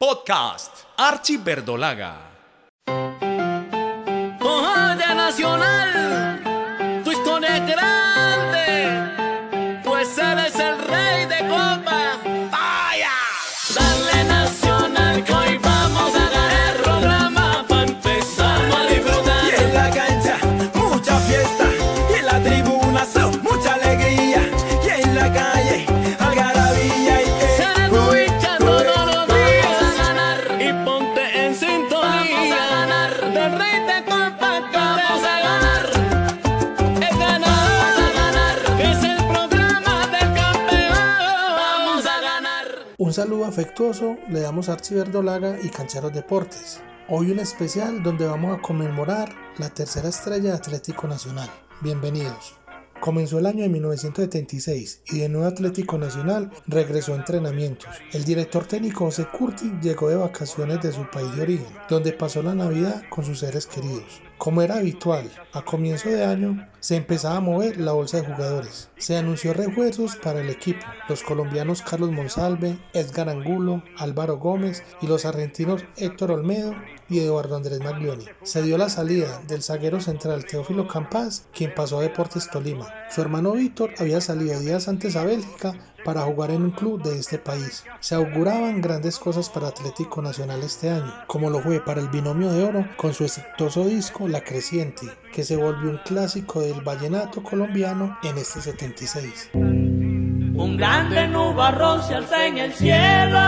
Podcast Archie Verdolaga. Saludo afectuoso le damos a y Cancheros Deportes. Hoy un especial donde vamos a conmemorar la tercera estrella de Atlético Nacional. Bienvenidos. Comenzó el año de 1976 y de nuevo Atlético Nacional regresó a entrenamientos. El director técnico José Curti llegó de vacaciones de su país de origen, donde pasó la Navidad con sus seres queridos. Como era habitual, a comienzo de año se empezaba a mover la bolsa de jugadores. Se anunció refuerzos para el equipo, los colombianos Carlos Monsalve, Edgar Angulo, Álvaro Gómez y los argentinos Héctor Olmedo y Eduardo Andrés Maglioni. Se dio la salida del zaguero central Teófilo Campas, quien pasó a Deportes Tolima. Su hermano Víctor había salido días antes a Bélgica para jugar en un club de este país. Se auguraban grandes cosas para Atlético Nacional este año, como lo fue para el binomio de oro con su exitoso disco La Creciente, que se volvió un clásico del vallenato colombiano en este 76. Un grande nubarrón se alza en el cielo,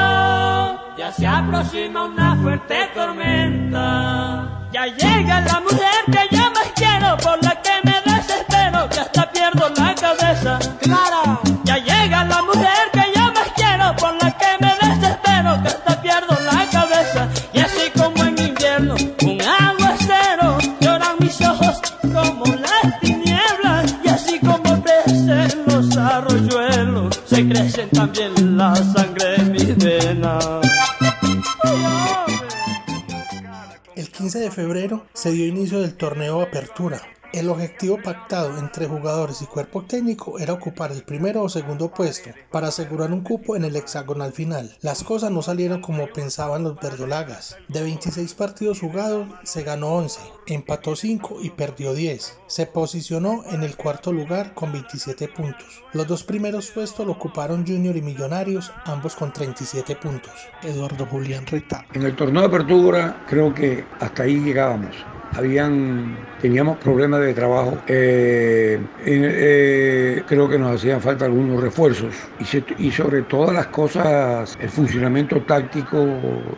ya se aproxima una fuerte tormenta. Ya llega la mujer que yo más quiero, por la que me desespero, que hasta pierdo la cabeza. Clara, febrero se dio inicio del torneo Apertura. El objetivo pactado entre jugadores y cuerpo técnico era ocupar el primero o segundo puesto para asegurar un cupo en el hexagonal final. Las cosas no salieron como pensaban los verdolagas. De 26 partidos jugados se ganó 11, empató 5 y perdió 10. Se posicionó en el cuarto lugar con 27 puntos. Los dos primeros puestos lo ocuparon Junior y Millonarios, ambos con 37 puntos. Eduardo Julián Rita. En el torneo de apertura creo que hasta ahí llegábamos. Habían, teníamos problemas de trabajo. Eh, eh, creo que nos hacían falta algunos refuerzos y, se- y sobre todas las cosas el funcionamiento táctico,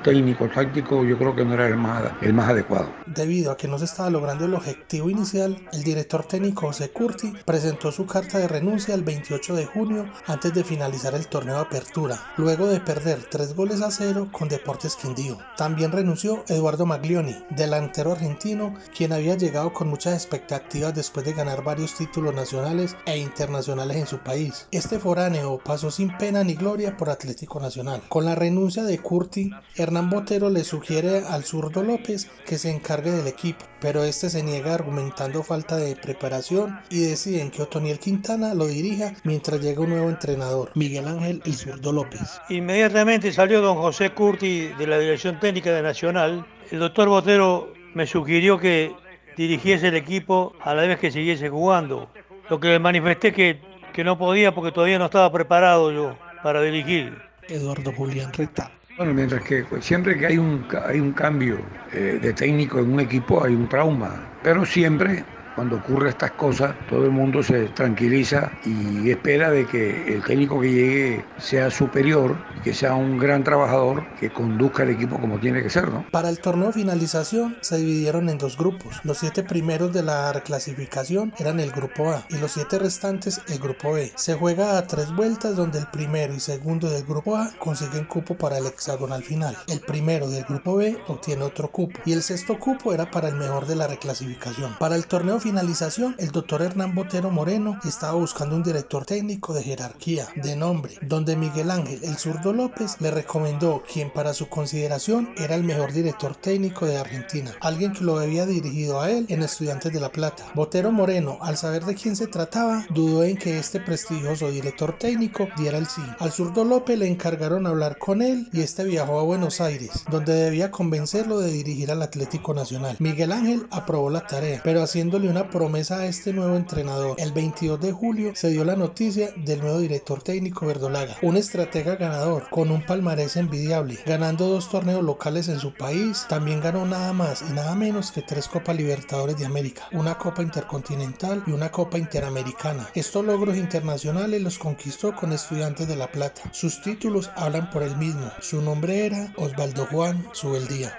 técnico, táctico, yo creo que no era el más, el más adecuado. Debido a que no se estaba logrando el objetivo inicial, el director técnico José Curti presentó su carta de renuncia el 28 de junio antes de finalizar el torneo de apertura, luego de perder 3 goles a 0 con Deportes Quindío. También renunció Eduardo Maglioni, delantero argentino, quien había llegado con muchas expectativas después de ganar varios títulos nacionales e internacionales en su país. Este foráneo pasó sin pena ni gloria por Atlético Nacional. Con la renuncia de Curti, Hernán Botero le sugiere al zurdo López que se encargue del equipo, pero este se niega argumentando falta de preparación y deciden que Otoniel Quintana lo dirija mientras llega un nuevo entrenador, Miguel Ángel el zurdo López. Inmediatamente salió don José Curti de la Dirección Técnica de Nacional. El doctor Botero me sugirió que dirigiese el equipo a la vez que siguiese jugando. Lo que le manifesté que, que no podía porque todavía no estaba preparado yo para dirigir. Eduardo Julián Reta. Bueno, mientras que pues, siempre que hay un, ca- hay un cambio eh, de técnico en un equipo hay un trauma, pero siempre cuando ocurre estas cosas todo el mundo se tranquiliza y espera de que el técnico que llegue sea superior, que sea un gran trabajador, que conduzca el equipo como tiene que ser, ¿no? Para el torneo finalización se dividieron en dos grupos. Los siete primeros de la reclasificación eran el grupo A y los siete restantes el grupo B. Se juega a tres vueltas donde el primero y segundo del grupo A consiguen cupo para el hexagonal final. El primero del grupo B obtiene otro cupo y el sexto cupo era para el mejor de la reclasificación. Para el torneo finalización, el doctor Hernán Botero Moreno estaba buscando un director técnico de jerarquía, de nombre, donde Miguel Ángel el zurdo López le recomendó quien para su consideración era el mejor director técnico de Argentina, alguien que lo había dirigido a él en Estudiantes de La Plata. Botero Moreno, al saber de quién se trataba, dudó en que este prestigioso director técnico diera el sí. Al zurdo López le encargaron hablar con él y este viajó a Buenos Aires, donde debía convencerlo de dirigir al Atlético Nacional. Miguel Ángel aprobó la tarea, pero haciéndole una promesa a este nuevo entrenador. El 22 de julio se dio la noticia del nuevo director técnico Verdolaga, un estratega ganador con un palmarés envidiable, ganando dos torneos locales en su país, también ganó nada más y nada menos que tres Copas Libertadores de América, una Copa Intercontinental y una Copa Interamericana. Estos logros internacionales los conquistó con estudiantes de La Plata. Sus títulos hablan por él mismo. Su nombre era Osvaldo Juan Subeldía.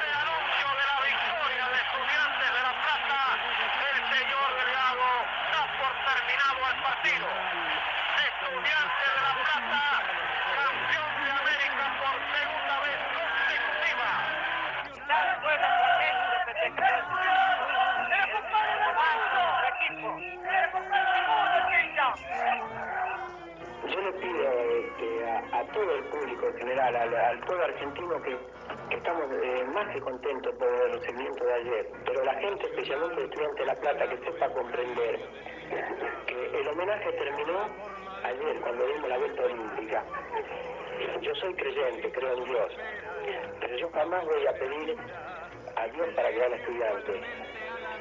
Al todo argentino, que, estamos eh, más que contentos por el recibimiento de ayer, pero la gente, especialmente el estudiante de La Plata, que sepa comprender que el homenaje terminó ayer cuando dimos la vuelta olímpica. Yo soy creyente, creo en Dios, pero yo jamás voy a pedir a Dios para que gane estudiante.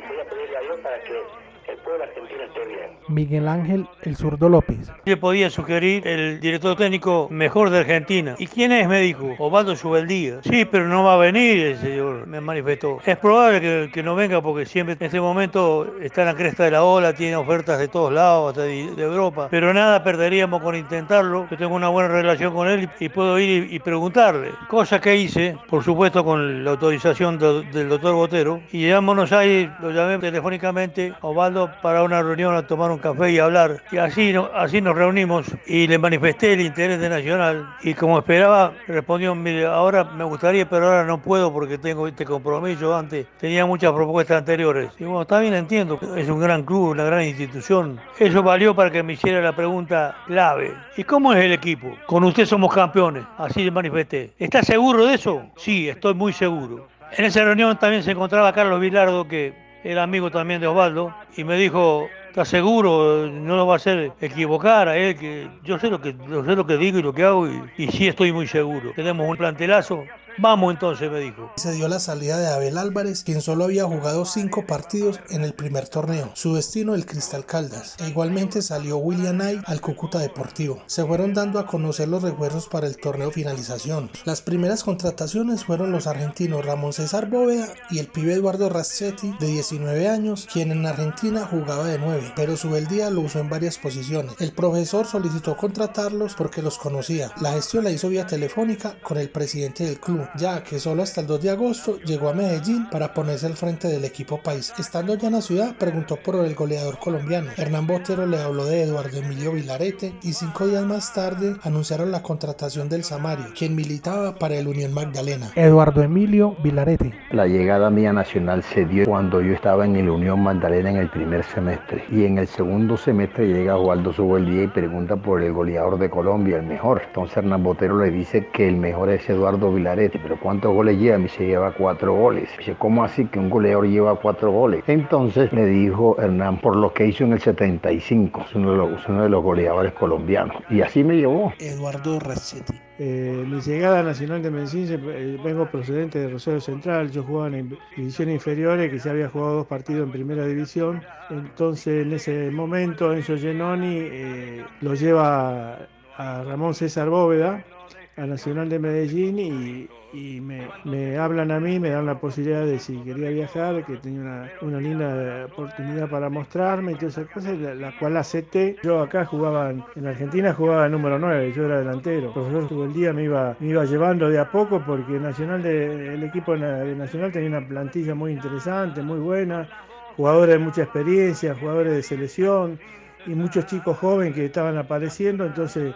Voy a pedirle a Dios para que el pueblo argentino esté bien. Miguel Ángel el zurdo López. Le podía sugerir el director técnico mejor de Argentina. ¿Y quién es? Me dijo. Osvaldo Subeldía. Sí, pero no va a venir el señor, me manifestó. Es probable que, que no venga porque siempre en este momento está en la cresta de la ola, tiene ofertas de todos lados, hasta de, de Europa. Pero nada perderíamos con intentarlo. Yo tengo una buena relación con él y, y puedo ir y, y, preguntarle. Cosa que hice, por supuesto, con la autorización de, del doctor Botero. Y llegué a Buenos Aires, lo llamé telefónicamente a Osvaldo para una reunión a tomar un café y hablar. Y así, así nos reunimos y le manifesté el interés de Nacional. Y como esperaba, respondió, mire, ahora me gustaría, pero ahora no puedo porque tengo este compromiso. Antes tenía muchas propuestas anteriores. Y bueno, bien, entiendo. Es un gran club, una gran institución. Eso valió para que me hiciera la pregunta clave. ¿Y cómo es el equipo? Con usted somos campeones. Así le manifesté. ¿Está seguro de eso? Sí, estoy muy seguro. En esa reunión también se encontraba Carlos Vilardo, que era amigo también de Osvaldo, y me dijo, ¿estás seguro? No lo va a hacer equivocar a él, que yo sé lo que, yo sé lo que digo y lo que hago, y, y sí estoy muy seguro. Tenemos un plantelazo Vamos entonces, me dijo. Se dio la salida de Abel Álvarez, quien solo había jugado cinco partidos en el primer torneo. Su destino el Cristal Caldas. E igualmente salió William Knight al Cúcuta Deportivo. Se fueron dando a conocer los refuerzos para el torneo finalización. Las primeras contrataciones fueron los argentinos Ramón César Bóveda y el pibe Eduardo Rassetti, de 19 años, quien en Argentina jugaba de 9, pero su día lo usó en varias posiciones. El profesor solicitó contratarlos porque los conocía. La gestión la hizo vía telefónica con el presidente del club ya que solo hasta el 2 de agosto llegó a Medellín para ponerse al frente del equipo país. Estando ya en la ciudad, preguntó por el goleador colombiano. Hernán Botero le habló de Eduardo Emilio Vilarete y cinco días más tarde anunciaron la contratación del Samario, quien militaba para el Unión Magdalena. Eduardo Emilio Vilarete. La llegada mía nacional se dio cuando yo estaba en el Unión Magdalena en el primer semestre y en el segundo semestre llega Osvaldo Subeldía y pregunta por el goleador de Colombia, el mejor. Entonces Hernán Botero le dice que el mejor es Eduardo Vilarete pero ¿cuántos goles lleva? Me dice, lleva cuatro goles. Me dice, ¿cómo así que un goleador lleva cuatro goles? Entonces le dijo Hernán, por lo que hizo en el 75, es uno de los, uno de los goleadores colombianos. Y así me llevó. Eduardo Rassetti. Eh, mi llegada a Nacional de Medellín, eh, vengo procedente de Rosario Central, yo jugaba en divisiones inferiores, que ya había jugado dos partidos en primera división, entonces en ese momento Enzo Genoni eh, lo lleva a Ramón César Bóveda, a Nacional de Medellín y, me, hablan a mí, me dan la posibilidad de si quería viajar, que tenía una, linda oportunidad para mostrarme y todas esas cosas, la, la, cual acepté. Yo acá jugaba, en Argentina jugaba número 9, yo era delantero. El profesor todo el día me iba, me iba llevando de a poco porque Nacional de, el equipo de Nacional tenía una plantilla muy interesante, muy buena, jugadores de mucha experiencia, jugadores de selección y muchos chicos jóvenes que estaban apareciendo, entonces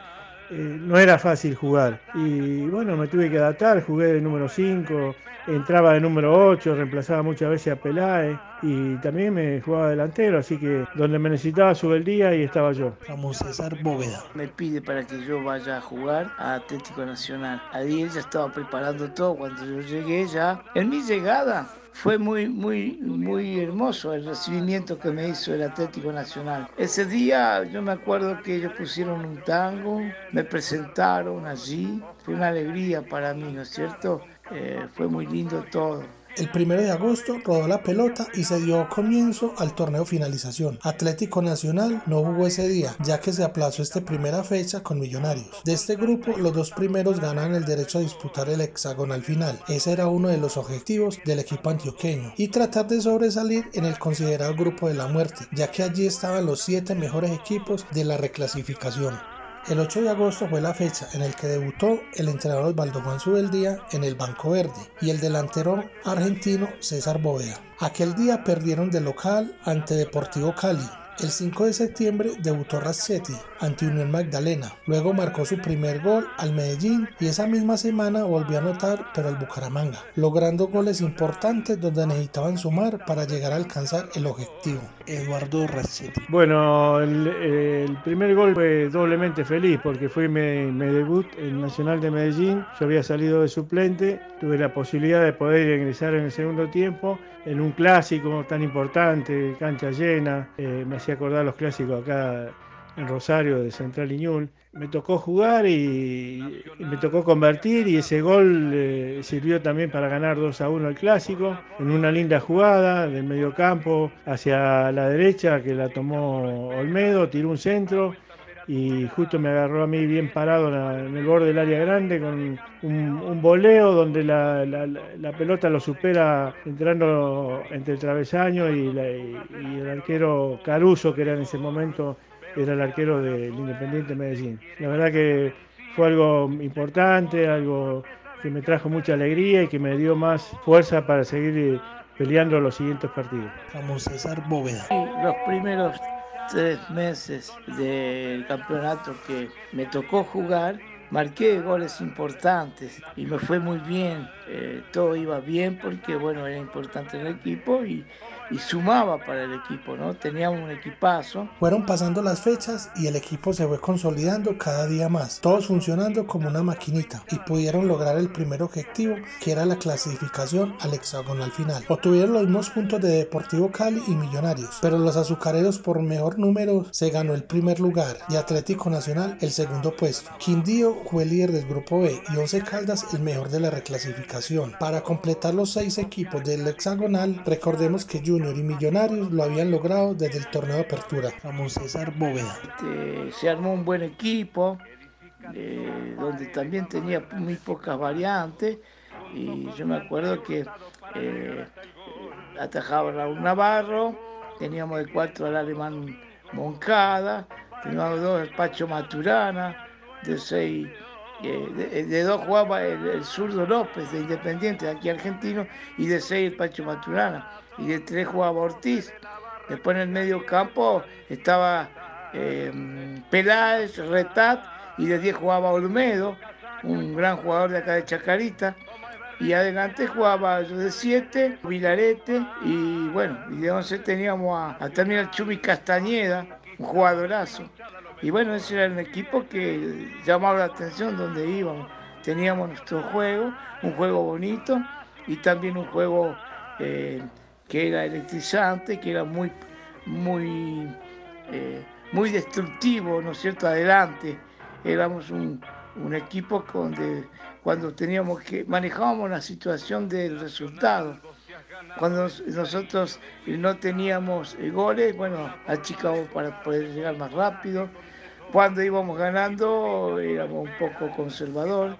eh, no era fácil jugar. Y bueno, me tuve que adaptar, jugué de número 5, entraba de número 8, reemplazaba muchas veces a Peláez y también me jugaba delantero, así que donde me necesitaba sube el día y estaba yo. Vamos César Bóveda. Me pide para que yo vaya a jugar a Atlético Nacional. Ahí ya estaba preparando todo cuando yo llegué ya. En mi llegada fue muy, muy, muy hermoso el recibimiento que me hizo el Atlético Nacional. Ese día yo me acuerdo que ellos pusieron un tango, me presentaron allí, fue una alegría para mí, ¿no es cierto? Eh, fue muy lindo todo. El 1 de agosto rodó la pelota y se dio comienzo al torneo finalización. Atlético Nacional no jugó ese día, ya que se aplazó esta primera fecha con Millonarios. De este grupo, los dos primeros ganan el derecho a disputar el hexagonal final. Ese era uno de los objetivos del equipo antioqueño y tratar de sobresalir en el considerado grupo de la muerte, ya que allí estaban los siete mejores equipos de la reclasificación. El 8 de agosto fue la fecha en el que debutó el entrenador Osvaldo Juan Subeldía en el Banco Verde y el delantero argentino César Bóveda. Aquel día perdieron de local ante Deportivo Cali el 5 de septiembre debutó Rassetti ante Unión Magdalena, luego marcó su primer gol al Medellín y esa misma semana volvió a anotar pero al Bucaramanga, logrando goles importantes donde necesitaban sumar para llegar a alcanzar el objetivo. Eduardo Rassetti. Bueno, el, primer gol fue doblemente feliz porque fue mi, mi debut en Nacional de Medellín, yo había salido de suplente, tuve la posibilidad de poder ingresar en el segundo tiempo en un clásico tan importante, cancha llena, eh, me hacía acordar los clásicos acá en Rosario de Central Iñul. Me tocó jugar y, me tocó convertir y ese gol eh, sirvió también para ganar 2 a 1 el clásico en una linda jugada del medio campo hacia la derecha que la tomó Olmedo, tiró un centro y justo me agarró a mí bien parado en el borde del área grande con un, voleo donde la, pelota lo supera entrando entre el travesaño y, el arquero Caruso, que era en ese momento era el arquero del Independiente Medellín. La verdad que fue algo importante, algo que me trajo mucha alegría y que me dio más fuerza para seguir peleando los siguientes partidos. Vamos César Bóveda. Los primeros tres meses del campeonato que me tocó jugar, marqué goles importantes y me fue muy bien. Eh, todo iba bien porque, bueno, era importante el equipo y, y sumaba para el equipo, ¿no? Teníamos un equipazo. Fueron pasando las fechas y el equipo se fue consolidando cada día más, todos funcionando como una maquinita y pudieron lograr el primer objetivo que era la clasificación al hexagonal final. Obtuvieron los mismos puntos de Deportivo Cali y Millonarios, pero los azucareros por mejor número se ganó el primer lugar y Atlético Nacional el segundo puesto. Quindío fue el líder del grupo B y Once Caldas el mejor de la reclasificación. Para completar los seis equipos del hexagonal, recordemos que Junior y Millonarios lo habían logrado desde el torneo de apertura. Vamos César Bóveda. Este, se armó un buen equipo, eh, donde también tenía muy pocas variantes. Y yo me acuerdo que eh, atajaba Raúl Navarro, teníamos de cuatro al alemán Moncada, teníamos dos el Pacho Maturana, de seis eh, de, dos jugaba el, zurdo López de Independiente, aquí argentino, y de seis el Pacho Maturana, y de tres jugaba Ortiz. Después en el medio campo estaba eh, Peláez, Retat, y de diez jugaba Olmedo, un gran jugador de acá de Chacarita. Y adelante jugaba yo de siete, Vilarete, y bueno, y de once teníamos a, a también Chumi Castañeda, un jugadorazo. Y bueno, ese era un equipo que llamaba la atención donde íbamos. Teníamos nuestro juego, un juego bonito y también un juego eh, que era electrizante, que era muy, muy, eh, muy destructivo, ¿no es cierto? Adelante. Éramos un, equipo donde cuando teníamos que manejábamos la situación del resultado. Cuando nosotros no teníamos goles, bueno, achicábamos para poder llegar más rápido. Cuando íbamos ganando éramos un poco conservador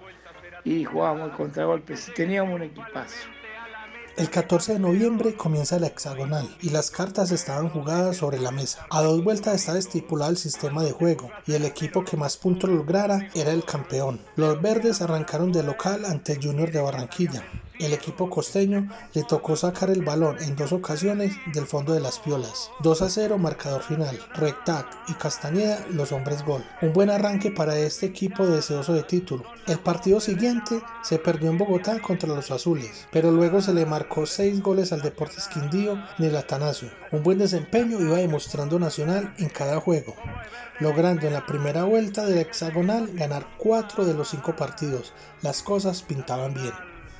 y jugábamos el contragolpe. Teníamos un equipazo. El 14 de noviembre comienza la hexagonal y las cartas estaban jugadas sobre la mesa. A dos vueltas estaba estipulado el sistema de juego y el equipo que más puntos lograra era el campeón. Los verdes arrancaron de local ante Junior de Barranquilla. El equipo costeño le tocó sacar el balón en dos ocasiones del fondo de las piolas. 2 a 0 marcador final. Rectac y Castañeda los hombres gol. Un buen arranque para este equipo deseoso de título. El partido siguiente se perdió en Bogotá contra los azules, pero luego se le marcó 6 goles al Deportes Quindío en el Atanasio. Un buen desempeño iba demostrando Nacional en cada juego, logrando en la primera vuelta del hexagonal ganar 4 de los 5 partidos. Las cosas pintaban bien.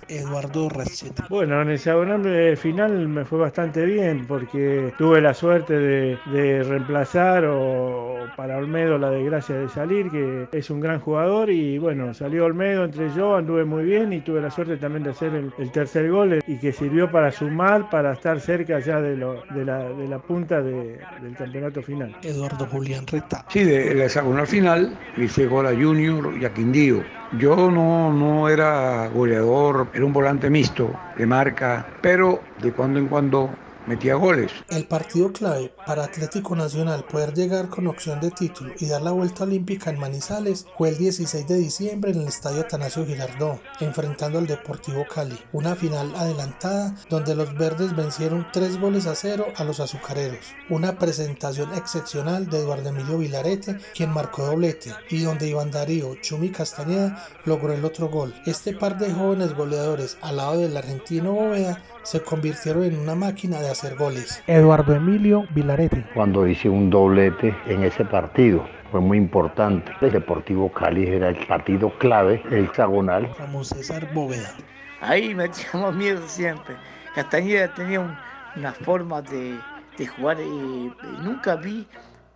Eduardo Rachetti. Bueno, en el hexagonal final me fue bastante bien porque tuve la suerte de, de, reemplazar o para Olmedo la desgracia de salir, que es un gran jugador y bueno, salió Olmedo, entre yo, anduve muy bien y tuve la suerte también de hacer el, el tercer gol y que sirvió para sumar, para estar cerca ya de, lo, de, la, de la punta de, del campeonato final. Eduardo Julián Reta. Sí, del hexagonal final hice gol a Junior y a Quindío. Yo no, no era goleador, era un volante mixto de marca, pero de cuando en cuando metía goles. El partido clave para Atlético Nacional poder llegar con opción de título y dar la vuelta olímpica en Manizales fue el 16 de diciembre en el Estadio Atanasio Girardot, enfrentando al Deportivo Cali. Una final adelantada donde los verdes vencieron 3 goles a 0 a los azucareros. Una presentación excepcional de Eduardo Emilio Vilarete, quien marcó doblete, y donde Iván Darío Chumi Castañeda logró el otro gol. Este par de jóvenes goleadores al lado del argentino Bóveda se convirtieron en una máquina de hacer goles. Eduardo Emilio Vilarete. Cuando hice un doblete en ese partido, fue muy importante. El Deportivo Cali era el partido clave, el hexagonal. Ramón César Bóveda. Ahí metíamos miedo siempre. Castañeda tenía un, una forma de, de jugar y, nunca vi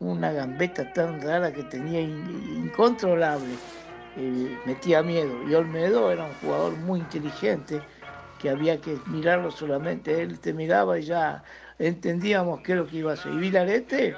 una gambeta tan rara que tenía in, incontrolable. Eh, metía miedo. Y Olmedo era un jugador muy inteligente que había que mirarlo solamente, él te miraba y ya entendíamos qué es lo que iba a hacer. Y Vilarete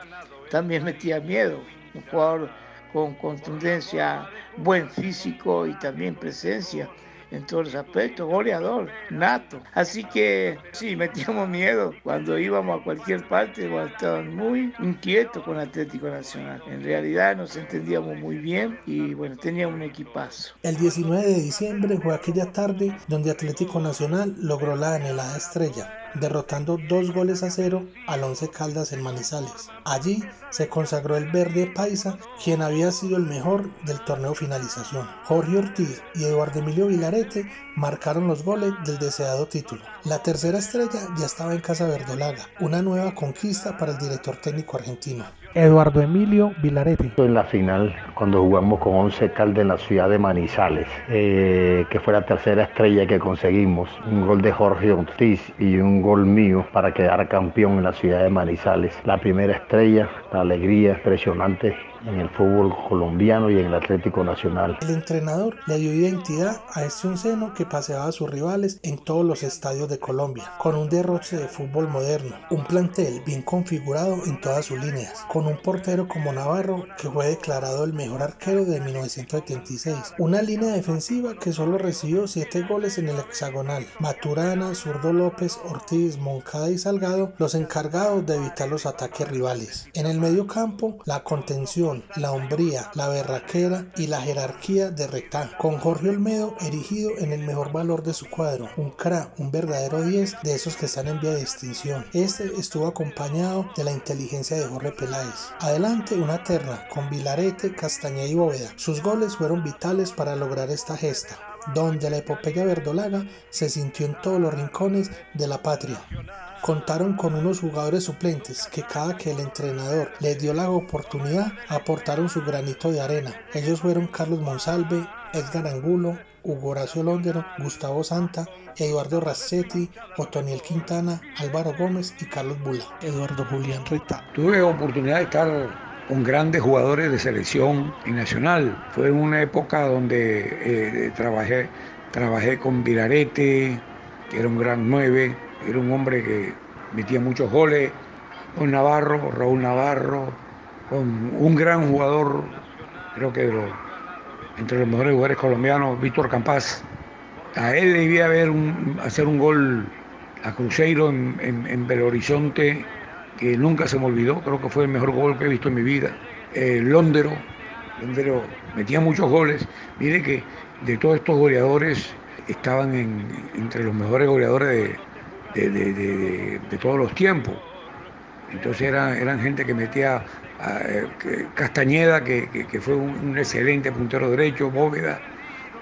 también metía miedo, un jugador con contundencia, buen físico y también presencia en todos los aspectos, goleador, nato. Así que sí, metíamos miedo cuando íbamos a cualquier parte, estaban muy inquietos con Atlético Nacional. En realidad nos entendíamos muy bien y bueno, teníamos un equipazo. El 19 de diciembre fue aquella tarde donde Atlético Nacional logró la anhelada estrella derrotando dos goles a cero al Once Caldas en Manizales. Allí se consagró el verde paisa, quien había sido el mejor del torneo finalización. Jorge Ortiz y Eduardo Emilio Vilarete marcaron los goles del deseado título. La tercera estrella ya estaba en Casa Verdolaga, una nueva conquista para el director técnico argentino. Eduardo Emilio Vilarete. En la final, cuando jugamos con Once Caldas en la ciudad de Manizales, eh, que fue la tercera estrella que conseguimos, un gol de Jorge Ortiz y un gol mío para quedar campeón en la ciudad de Manizales. La primera estrella, la alegría impresionante en el fútbol colombiano y en el Atlético Nacional. El entrenador le dio identidad a este onceno que paseaba a sus rivales en todos los estadios de Colombia, con un derroche de fútbol moderno, un plantel bien configurado en todas sus líneas, con un portero como Navarro que fue declarado el mejor arquero de 1976, una línea defensiva que solo recibió 7 goles en el hexagonal, Maturana, Zurdo López, Ortiz, Moncada y Salgado los encargados de evitar los ataques rivales. En el medio campo, la contención la hombría, la berraquera y la jerarquía de Rectán, con Jorge Olmedo erigido en el mejor valor de su cuadro, un cra, un verdadero 10 de esos que están en vía de extinción. Este estuvo acompañado de la inteligencia de Jorge Peláez. Adelante una terna con Vilarete, Castañeda y Bóveda. Sus goles fueron vitales para lograr esta gesta donde la epopeya verdolaga se sintió en todos los rincones de la patria. Contaron con unos jugadores suplentes que cada que el entrenador les dio la oportunidad aportaron su granito de arena. Ellos fueron Carlos Monsalve, Edgar Angulo, Hugo Horacio Londero, Gustavo Santa, Eduardo Rassetti, Otoniel Quintana, Álvaro Gómez y Carlos Bula. Eduardo Julián Rita. Tuve oportunidad de estar con grandes jugadores de selección y nacional. Fue una época donde eh, trabajé, trabajé con Vilarete, que era un gran nueve, era un hombre que metía muchos goles, con Navarro, Raúl Navarro, con un gran jugador, creo que entre los mejores jugadores colombianos, Víctor Campás. A él debía haber un, hacer un gol a Cruzeiro en, en, Belo Horizonte, que nunca se me olvidó, creo que fue el mejor gol que he visto en mi vida. Eh, Londero, Londero metía muchos goles. Mire que de todos estos goleadores estaban entre los mejores goleadores de, todos los tiempos. Entonces eran, eran gente que metía Castañeda, que, fue un, excelente puntero derecho, Bóveda,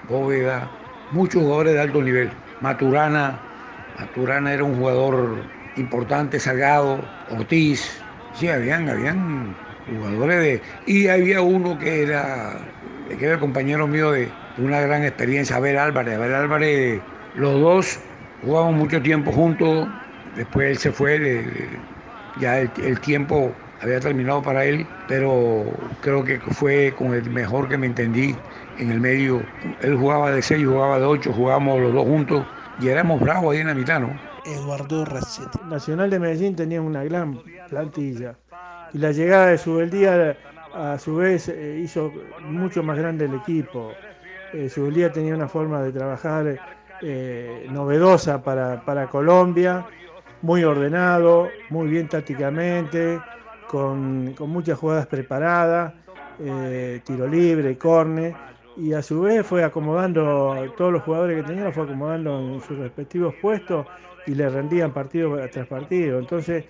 Bóveda, muchos jugadores de alto nivel. Maturana, Maturana era un jugador importante, Salgado, Ortiz, sí, habían, habían jugadores de... Y había uno que era, que era el compañero mío de, una gran experiencia, Abel Álvarez. Abel Álvarez, los dos jugamos mucho tiempo juntos, después él se fue, ya el tiempo había terminado para él, pero creo que fue con el mejor que me entendí en el medio. Él jugaba de 6, jugaba de 8, jugábamos los dos juntos y éramos bravos ahí en la mitad, ¿no? Eduardo Rachetti. Nacional de Medellín tenía una gran plantilla y la llegada de Subeldía a su vez eh, hizo mucho más grande el equipo. Eh, tenía una forma de trabajar eh, novedosa para, para Colombia, muy ordenado, muy bien tácticamente con, muchas jugadas preparadas, eh, tiro libre, corne, y a su vez fue acomodando todos los jugadores que tenía, fue acomodando en sus respectivos puestos y le rendían partido tras partido. Entonces,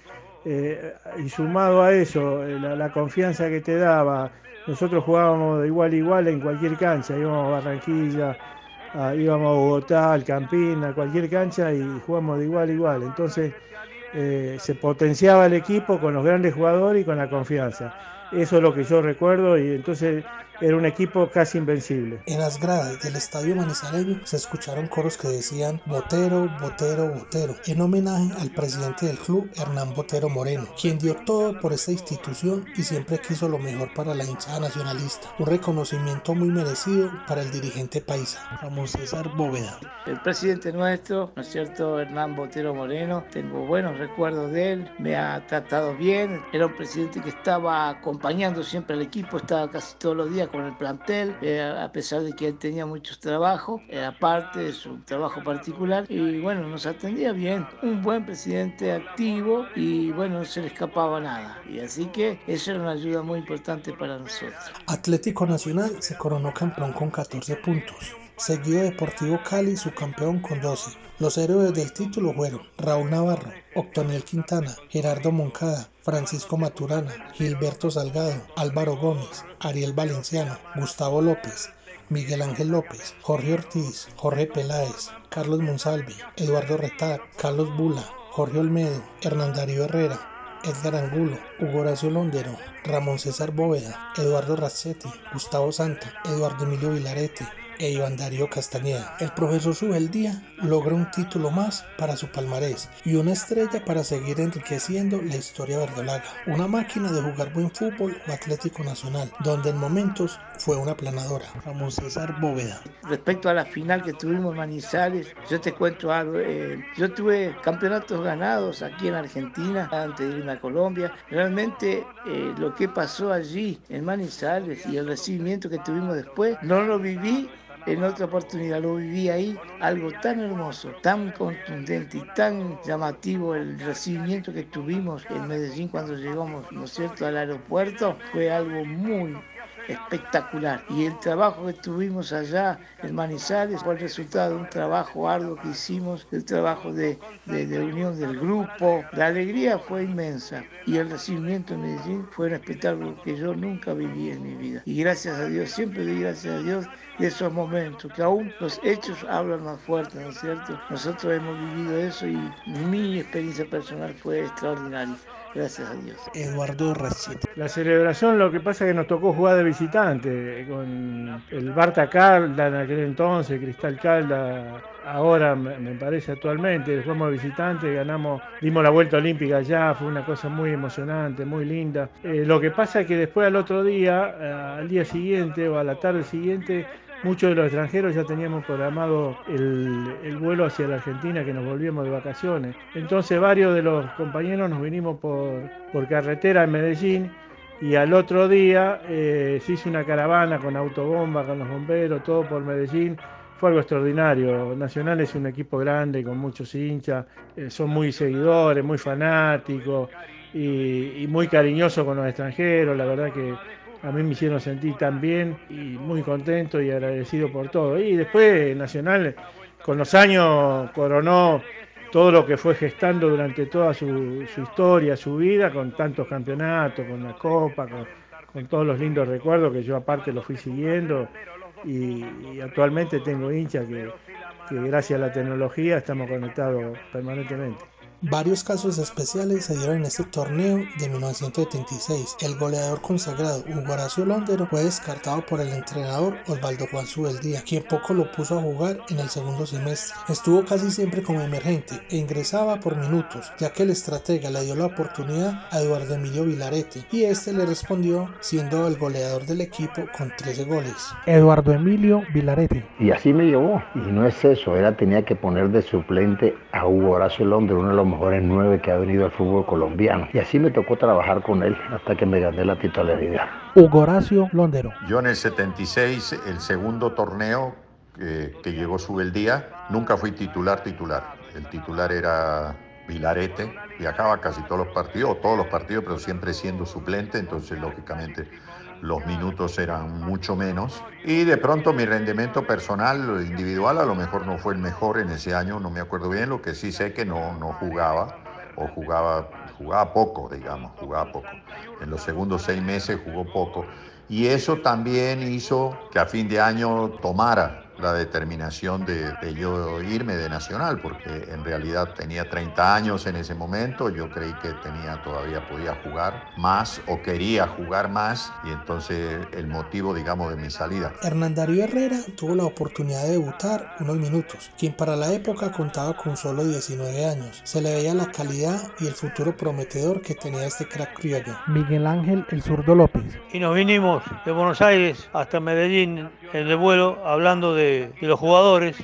eh, y sumado a eso, eh, la, confianza que te daba, nosotros jugábamos de igual a igual en cualquier cancha, íbamos a Barranquilla, íbamos a Bogotá, al Campín, a cualquier cancha y jugamos de igual a igual. Entonces, eh, se potenciaba el equipo con los grandes jugadores y con la confianza. Eso es lo que yo recuerdo y entonces era un equipo casi invencible. En las gradas del estadio Manizaleño se escucharon coros que decían Botero, Botero, Botero, en homenaje al presidente del club, Hernán Botero Moreno, quien dio todo por esta institución y siempre quiso lo mejor para la hinchada nacionalista. Un reconocimiento muy merecido para el dirigente paisa, Ramón César Bóveda. El presidente nuestro, ¿no es cierto? Hernán Botero Moreno, tengo buenos recuerdos de él, me ha tratado bien, era un presidente que estaba acompañando siempre al equipo, estaba casi todos los días con el plantel, eh, a pesar de que él tenía muchos trabajos, aparte de su trabajo particular, y bueno, nos atendía bien. Un buen presidente activo y bueno, no se le escapaba nada. Y así que eso era una ayuda muy importante para nosotros. Atlético Nacional se coronó campeón con 14 puntos. Seguido Deportivo Cali, su campeón con 12. Los héroes del título fueron Raúl Navarro, Octoniel Quintana, Gerardo Moncada, Francisco Maturana, Gilberto Salgado, Álvaro Gómez, Ariel Valenciano, Gustavo López, Miguel Ángel López, Jorge Ortiz, Jorge Peláez, Carlos Monsalvi, Eduardo Retac, Carlos Bula, Jorge Olmedo, Hernán Darío Herrera, Edgar Angulo, Hugo Horacio Londero, Ramón César Bóveda, Eduardo Razzetti, Gustavo Santa, Eduardo Emilio Vilarete, e Iván Darío Castañeda. El profesor Subeldía logra un título más para su palmarés y una estrella para seguir enriqueciendo la historia verdolaga. Una máquina de jugar buen fútbol o Atlético Nacional, donde en momentos fue una planadora. Vamos César Bóveda. Respecto a la final que tuvimos en Manizales, yo te cuento algo. Eh, yo tuve campeonatos ganados aquí en Argentina antes de irme a Colombia. Realmente eh, lo que pasó allí en Manizales y el recibimiento que tuvimos después, no lo viví en otra oportunidad lo viví ahí, algo tan hermoso, tan contundente y tan llamativo el recibimiento que tuvimos en Medellín cuando llegamos, ¿no es cierto?, al aeropuerto, fue algo muy, espectacular. Y el trabajo que tuvimos allá en Manizales fue el resultado de un trabajo arduo que hicimos, el trabajo de, de, unión del grupo. La alegría fue inmensa y el recibimiento en Medellín fue un espectáculo que yo nunca viví en mi vida. Y gracias a Dios, siempre doy gracias a Dios de esos momentos, que aún los hechos hablan más fuerte, ¿no es cierto? Nosotros hemos vivido eso y mi experiencia personal fue extraordinaria. Gracias a Dios. Eduardo Rachet. La celebración, lo que pasa es que nos tocó jugar de visitante con el Barta Calda en aquel entonces, Cristal Calda, ahora me parece actualmente, jugamos de visitante, ganamos, dimos la vuelta olímpica allá, fue una cosa muy emocionante, muy linda. Eh, lo que pasa es que después al otro día, eh, al día siguiente o a la tarde siguiente, Muchos de los extranjeros ya teníamos programado el, vuelo hacia la Argentina que nos volvíamos de vacaciones. Entonces varios de los compañeros nos vinimos por, carretera en Medellín y al otro día eh, se hizo una caravana con autobomba, con los bomberos, todo por Medellín fue algo extraordinario. Nacional es un equipo grande con muchos hinchas, eh, son muy seguidores, muy fanáticos y, y muy cariñosos con los extranjeros. La verdad que a mí me hicieron sentir tan bien y muy contento y agradecido por todo. Y después Nacional con los años coronó todo lo que fue gestando durante toda su, su historia, su vida, con tantos campeonatos, con la Copa, con, con todos los lindos recuerdos que yo aparte lo fui siguiendo y, y actualmente tengo hinchas que, que gracias a la tecnología estamos conectados permanentemente. Varios casos especiales se dieron en este torneo de 1976. El goleador consagrado Hugo Horacio Londero fue descartado por el entrenador Osvaldo Juan Subeldía, quien poco lo puso a jugar en el segundo semestre. Estuvo casi siempre como emergente e ingresaba por minutos, ya que el estratega le dio la oportunidad a Eduardo Emilio Vilarete y este le respondió siendo el goleador del equipo con 13 goles. Eduardo Emilio Vilarete. Y así me llevó. Y no es eso, era tenía que poner de suplente a Hugo Horacio Londero, uno de los mejores nueve que ha venido al fútbol colombiano. Y así me tocó trabajar con él hasta que me gané la titularidad. Hugo Horacio Londero. Yo en el 76, el segundo torneo que, que llegó Subeldía, nunca fui titular titular. El titular era Vilarete, viajaba casi todos los partidos, o todos los partidos, pero siempre siendo suplente, entonces lógicamente los minutos eran mucho menos. Y de pronto mi rendimiento personal, individual, a lo mejor no fue el mejor en ese año, no me acuerdo bien, lo que sí sé que no, no jugaba, o jugaba, jugaba poco, digamos, jugaba poco. En los segundos seis meses jugó poco. Y eso también hizo que a fin de año tomara la determinación de, de, yo irme de Nacional, porque en realidad tenía 30 años en ese momento, yo creí que tenía todavía podía jugar más o quería jugar más y entonces el motivo, digamos, de mi salida. Hernán Darío Herrera tuvo la oportunidad de debutar unos minutos, quien para la época contaba con solo 19 años. Se le veía la calidad y el futuro prometedor que tenía este crack criollo. Miguel Ángel El Zurdo López. Y nos vinimos de Buenos Aires hasta Medellín en el vuelo hablando de de, los jugadores,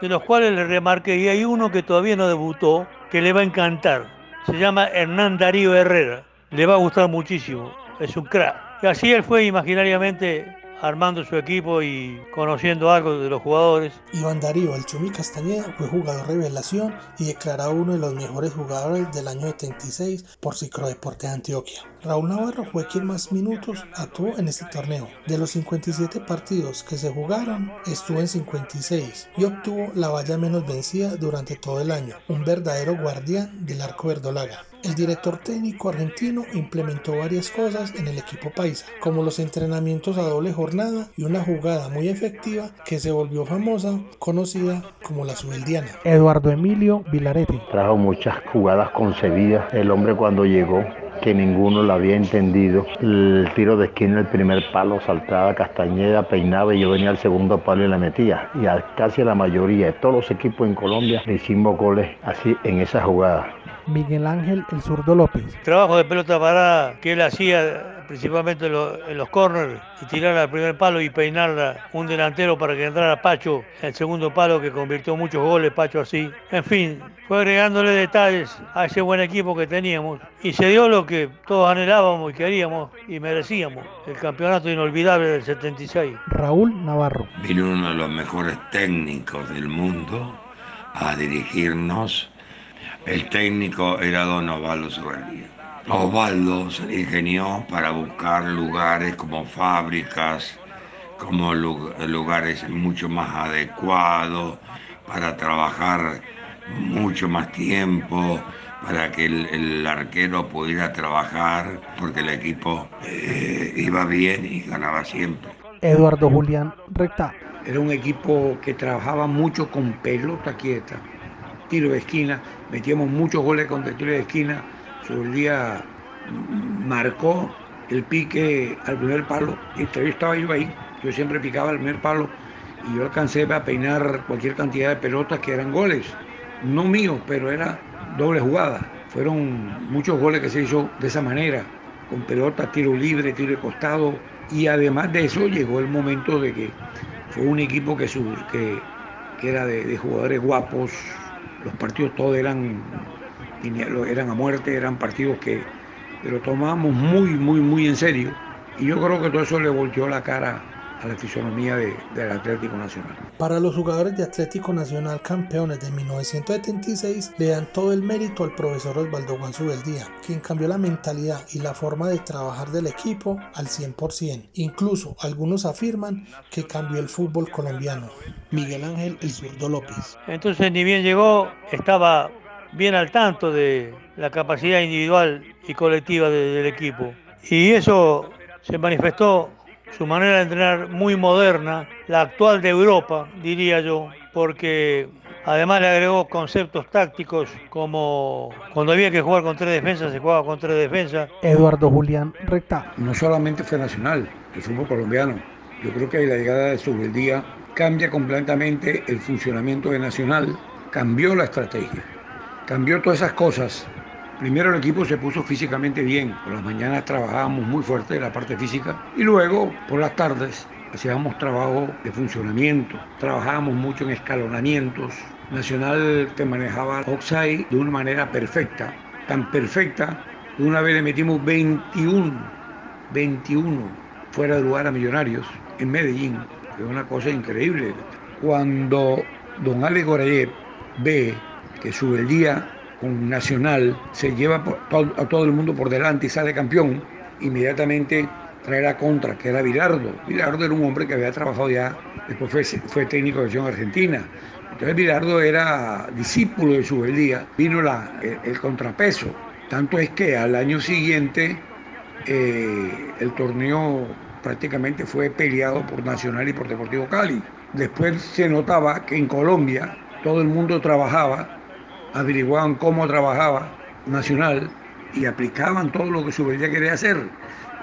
de los cuales le remarqué, y hay uno que todavía no debutó, que le va a encantar. Se llama Hernán Darío Herrera. Le va a gustar muchísimo. Es un crack. Y así él fue imaginariamente armando su equipo y conociendo algo de los jugadores. Iván Darío, el Chumi Castañeda, fue jugador revelación y declarado uno de los mejores jugadores del año 76 por Cicrodeporte de Antioquia. Raúl Navarro fue quien más minutos actuó en este torneo. De los 57 partidos que se jugaron, estuvo en 56 y obtuvo la valla menos vencida durante todo el año, un verdadero guardián del arco verdolaga. El director técnico argentino implementó varias cosas en el equipo paisa, como los entrenamientos a doble jornada y una jugada muy efectiva que se volvió famosa, conocida como la subeldiana. Eduardo Emilio Vilarete. Trajo muchas jugadas concebidas. El hombre cuando llegó que ninguno lo había entendido. El tiro de esquina, el primer palo, saltaba Castañeda, peinaba y yo venía al segundo palo y la metía. Y a casi a la mayoría de todos los equipos en Colombia le hicimos goles así en esa jugada. Miguel Ángel El Zurdo López. Trabajo de pelota parada que él hacía principalmente en los, en los corners y tirar al primer palo y peinarla un delantero para que entrara Pacho el segundo palo que convirtió muchos goles Pacho así. En fin, fue agregándole detalles a ese buen equipo que teníamos y se dio lo que todos anhelábamos y queríamos y merecíamos, el campeonato inolvidable del 76. Raúl Navarro. Vino uno de los mejores técnicos del mundo a dirigirnos. El técnico era don Osvaldo Sobeldía. Osvaldo se ingenió para buscar lugares como fábricas, como lugares mucho más adecuados para trabajar mucho más tiempo, para que el, el arquero pudiera trabajar, porque el equipo eh, iba bien y ganaba siempre. Eduardo Julián Recta. Era un equipo que trabajaba mucho con pelota quieta, tiro de esquina, metíamos muchos goles con tiro de esquina, sobre el día marcó el pique al primer palo, yo estaba yo ahí, yo siempre picaba el primer palo. Y yo alcancé a peinar cualquier cantidad de pelotas que eran goles, no míos, pero era doble jugada. Fueron muchos goles que se hizo de esa manera, con pelotas, tiro libre, tiro de costado, y además de eso llegó el momento de que fue un equipo que, que, que era de jugadores guapos, los partidos todos eran eran a muerte, eran partidos que, lo tomábamos muy, muy, muy en serio. Y yo creo que todo eso le volteó la cara a la fisonomía de- del Atlético Nacional. Para los jugadores de Atlético Nacional campeones de 1976 le dan todo el mérito al profesor Osvaldo Juan Subeldía, quien cambió la mentalidad y la forma de trabajar del equipo al 100%. Incluso algunos afirman que cambió el fútbol colombiano. Miguel Ángel El Zurdo López. Entonces, ni bien llegó, estaba bien al tanto de la capacidad individual y colectiva de- del equipo. Y eso se manifestó su manera de entrenar muy moderna, la actual de Europa, diría yo, porque además le agregó conceptos tácticos como cuando había que jugar con tres defensas, se jugaba con tres defensas. Eduardo Julián Recta. No solamente fue nacional, el fútbol colombiano. Yo creo que la llegada de Subeldía cambia completamente el funcionamiento de Nacional, cambió la estrategia, cambió todas esas cosas. Primero el equipo se puso físicamente bien, por las mañanas trabajábamos muy fuerte la parte física y luego por las tardes hacíamos trabajo de funcionamiento, trabajábamos mucho en escalonamientos. Nacional te manejaba Oxide de una manera perfecta, tan perfecta que una vez le metimos 21 21 fuera de lugar a Millonarios en Medellín. Es una cosa increíble. Cuando don Alex Gorayev ve que Subeldía con Nacional se lleva a todo el mundo por delante y sale campeón, inmediatamente trae la contra, que era Bilardo. Bilardo era un hombre que había trabajado ya, después fue, fue técnico de selección argentina. Entonces Bilardo era discípulo de Subeldía, vino la, el, el contrapeso. Tanto es que al año siguiente eh, el torneo prácticamente fue peleado por Nacional y por Deportivo Cali. Después se notaba que en Colombia todo el mundo trabajaba, averiguaban cómo trabajaba Nacional y aplicaban todo lo que Subeldía quería hacer.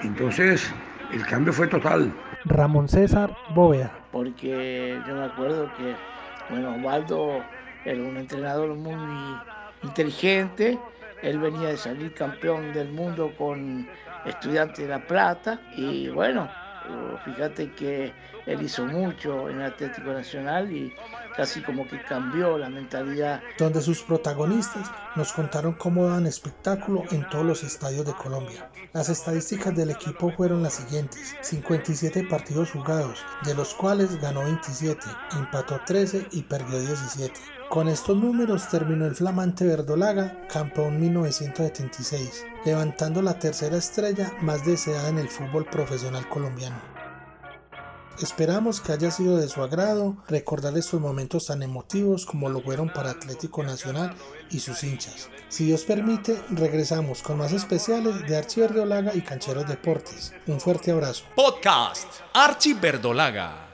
Entonces el cambio fue total. Ramón César Bóveda. porque yo me acuerdo que, bueno, Osvaldo era un entrenador muy inteligente, él venía de salir campeón del mundo con Estudiantes de La Plata y bueno, fíjate que él hizo mucho en el Atlético Nacional y casi como que cambió la mentalidad donde sus protagonistas nos contaron cómo daban espectáculo en todos los estadios de Colombia. Las estadísticas del equipo fueron las siguientes: 57 partidos jugados, de los cuales ganó 27, empató 13 y perdió 17. Con estos números terminó el flamante Verdolaga, campeón 1976, levantando la tercera estrella más deseada en el fútbol profesional colombiano. Esperamos que haya sido de su agrado recordar estos momentos tan emotivos como lo fueron para Atlético Nacional y sus hinchas. Si Dios permite, regresamos con más especiales de Archie Verdolaga y Cancheros Deportes. Un fuerte abrazo. Podcast Archie Verdolaga.